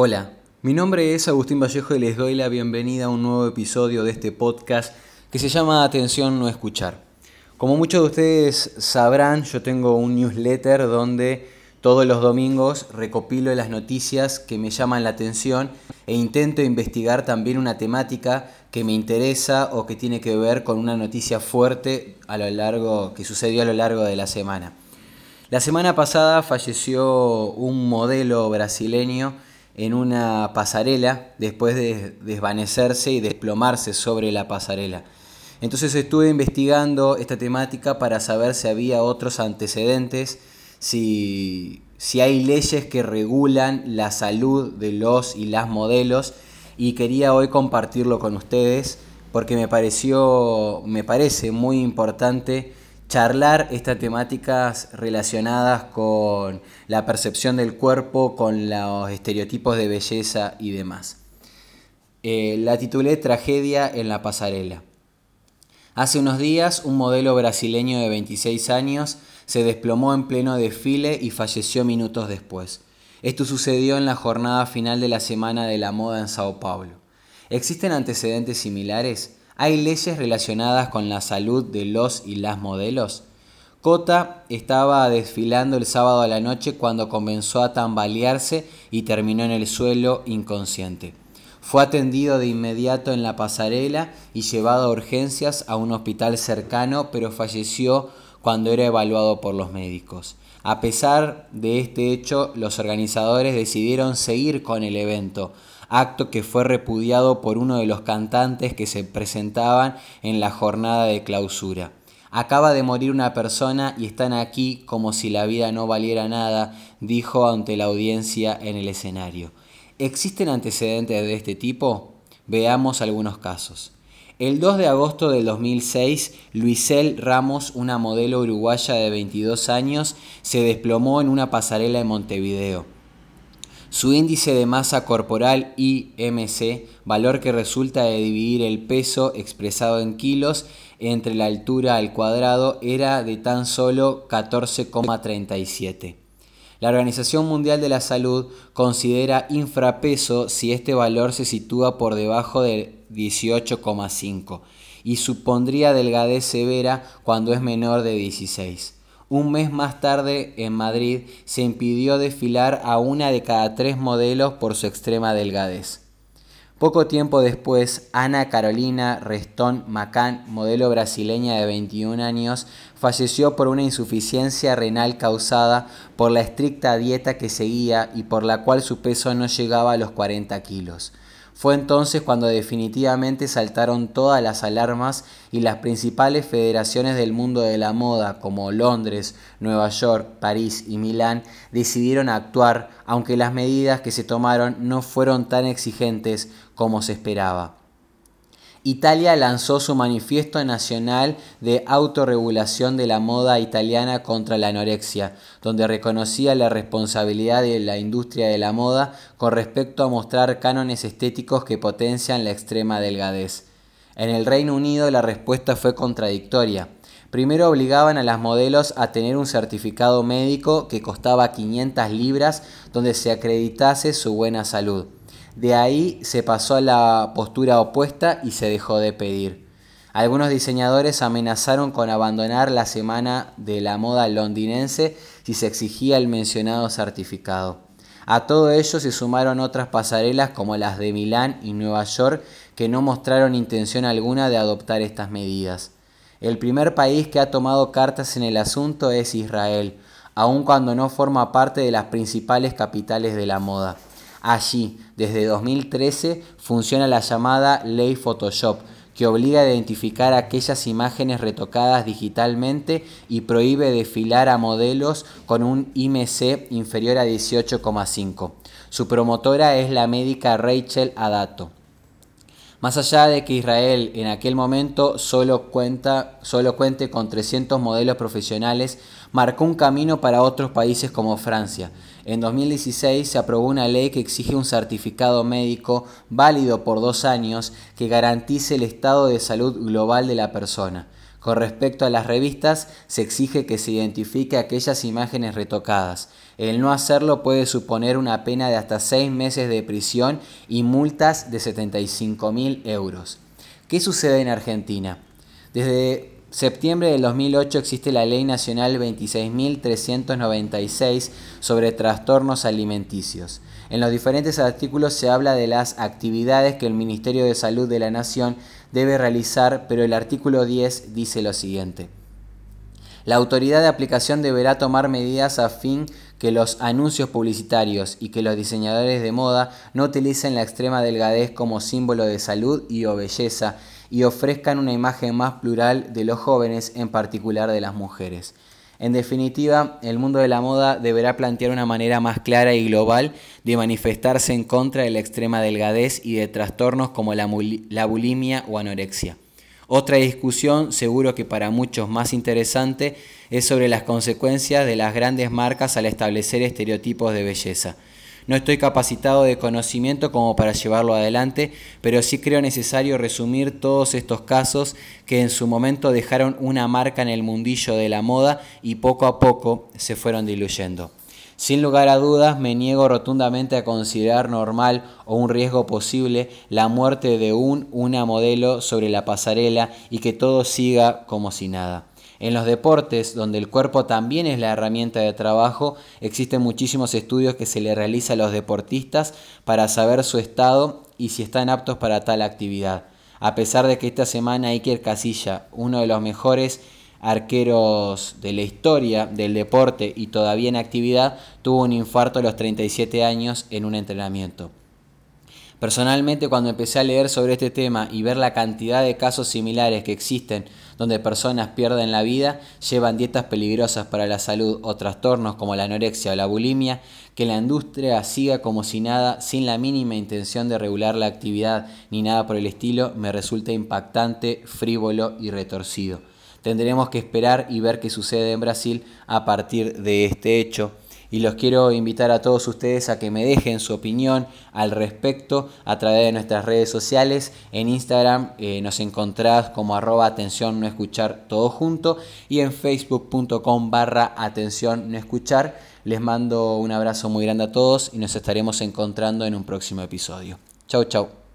Hola, mi nombre es Agustín Vallejo y les doy la bienvenida a un nuevo episodio de este podcast que se llama Atención no escuchar. Como muchos de ustedes sabrán, yo tengo un newsletter donde todos los domingos recopilo las noticias que me llaman la atención e intento investigar también una temática que me interesa o que tiene que ver con una noticia fuerte a lo largo que sucedió a lo largo de la semana. La semana pasada falleció un modelo brasileño en una pasarela después de desvanecerse y desplomarse sobre la pasarela. Entonces estuve investigando esta temática para saber si había otros antecedentes, si, si hay leyes que regulan la salud de los y las modelos y quería hoy compartirlo con ustedes porque me pareció, me parece muy importante charlar estas temáticas relacionadas con la percepción del cuerpo, con los estereotipos de belleza y demás. Eh, la titulé Tragedia en la pasarela. Hace unos días un modelo brasileño de 26 años se desplomó en pleno desfile y falleció minutos después. Esto sucedió en la jornada final de la Semana de la Moda en Sao Paulo. ¿Existen antecedentes similares? ¿Hay leyes relacionadas con la salud de los y las modelos? Cota estaba desfilando el sábado a la noche cuando comenzó a tambalearse y terminó en el suelo inconsciente. Fue atendido de inmediato en la pasarela y llevado a urgencias a un hospital cercano, pero falleció cuando era evaluado por los médicos. A pesar de este hecho, los organizadores decidieron seguir con el evento, acto que fue repudiado por uno de los cantantes que se presentaban en la jornada de clausura. Acaba de morir una persona y están aquí como si la vida no valiera nada, dijo ante la audiencia en el escenario. ¿Existen antecedentes de este tipo? Veamos algunos casos. El 2 de agosto del 2006, Luisel Ramos, una modelo uruguaya de 22 años, se desplomó en una pasarela en Montevideo. Su índice de masa corporal IMC, valor que resulta de dividir el peso expresado en kilos entre la altura al cuadrado, era de tan solo 14,37. La Organización Mundial de la Salud considera infrapeso si este valor se sitúa por debajo de 18,5 y supondría delgadez severa cuando es menor de 16. Un mes más tarde, en Madrid, se impidió desfilar a una de cada tres modelos por su extrema delgadez. Poco tiempo después, Ana Carolina Restón Macán, modelo brasileña de 21 años, falleció por una insuficiencia renal causada por la estricta dieta que seguía y por la cual su peso no llegaba a los 40 kilos. Fue entonces cuando definitivamente saltaron todas las alarmas y las principales federaciones del mundo de la moda, como Londres, Nueva York, París y Milán, decidieron actuar, aunque las medidas que se tomaron no fueron tan exigentes como se esperaba. Italia lanzó su manifiesto nacional de autorregulación de la moda italiana contra la anorexia, donde reconocía la responsabilidad de la industria de la moda con respecto a mostrar cánones estéticos que potencian la extrema delgadez. En el Reino Unido la respuesta fue contradictoria. Primero obligaban a las modelos a tener un certificado médico que costaba 500 libras donde se acreditase su buena salud. De ahí se pasó a la postura opuesta y se dejó de pedir. Algunos diseñadores amenazaron con abandonar la semana de la moda londinense si se exigía el mencionado certificado. A todo ello se sumaron otras pasarelas como las de Milán y Nueva York que no mostraron intención alguna de adoptar estas medidas. El primer país que ha tomado cartas en el asunto es Israel, aun cuando no forma parte de las principales capitales de la moda. Allí, desde 2013, funciona la llamada Ley Photoshop, que obliga a identificar aquellas imágenes retocadas digitalmente y prohíbe desfilar a modelos con un IMC inferior a 18,5. Su promotora es la médica Rachel Adato. Más allá de que Israel en aquel momento solo, cuenta, solo cuente con 300 modelos profesionales, marcó un camino para otros países como Francia. En 2016 se aprobó una ley que exige un certificado médico válido por dos años que garantice el estado de salud global de la persona. Con respecto a las revistas, se exige que se identifique aquellas imágenes retocadas. El no hacerlo puede suponer una pena de hasta seis meses de prisión y multas de 75 mil euros. ¿Qué sucede en Argentina? Desde septiembre del 2008 existe la Ley Nacional 26.396 sobre trastornos alimenticios. En los diferentes artículos se habla de las actividades que el Ministerio de Salud de la Nación debe realizar, pero el artículo 10 dice lo siguiente. La autoridad de aplicación deberá tomar medidas a fin que los anuncios publicitarios y que los diseñadores de moda no utilicen la extrema delgadez como símbolo de salud y o belleza y ofrezcan una imagen más plural de los jóvenes, en particular de las mujeres. En definitiva, el mundo de la moda deberá plantear una manera más clara y global de manifestarse en contra de la extrema delgadez y de trastornos como la, bulimia o anorexia. Otra discusión, seguro que para muchos más interesante, es sobre las consecuencias de las grandes marcas al establecer estereotipos de belleza. No estoy capacitado de conocimiento como para llevarlo adelante, pero sí creo necesario resumir todos estos casos que en su momento dejaron una marca en el mundillo de la moda y poco a poco se fueron diluyendo. Sin lugar a dudas, me niego rotundamente a considerar normal o un riesgo posible la muerte de un una modelo sobre la pasarela y que todo siga como si nada. En los deportes, donde el cuerpo también es la herramienta de trabajo, existen muchísimos estudios que se le realiza a los deportistas para saber su estado y si están aptos para tal actividad. A pesar de que esta semana Iker Casilla, uno de los mejores arqueros de la historia del deporte y todavía en actividad, tuvo un infarto a los 37 años en un entrenamiento. Personalmente cuando empecé a leer sobre este tema y ver la cantidad de casos similares que existen donde personas pierden la vida, llevan dietas peligrosas para la salud o trastornos como la anorexia o la bulimia, que la industria siga como si nada, sin la mínima intención de regular la actividad ni nada por el estilo, me resulta impactante, frívolo y retorcido. Tendremos que esperar y ver qué sucede en Brasil a partir de este hecho y los quiero invitar a todos ustedes a que me dejen su opinión al respecto a través de nuestras redes sociales. En Instagram eh, nos encontrás como arroba atención no escuchar todo junto y en facebook.com barra atención no escuchar. Les mando un abrazo muy grande a todos y nos estaremos encontrando en un próximo episodio. Chau, chau.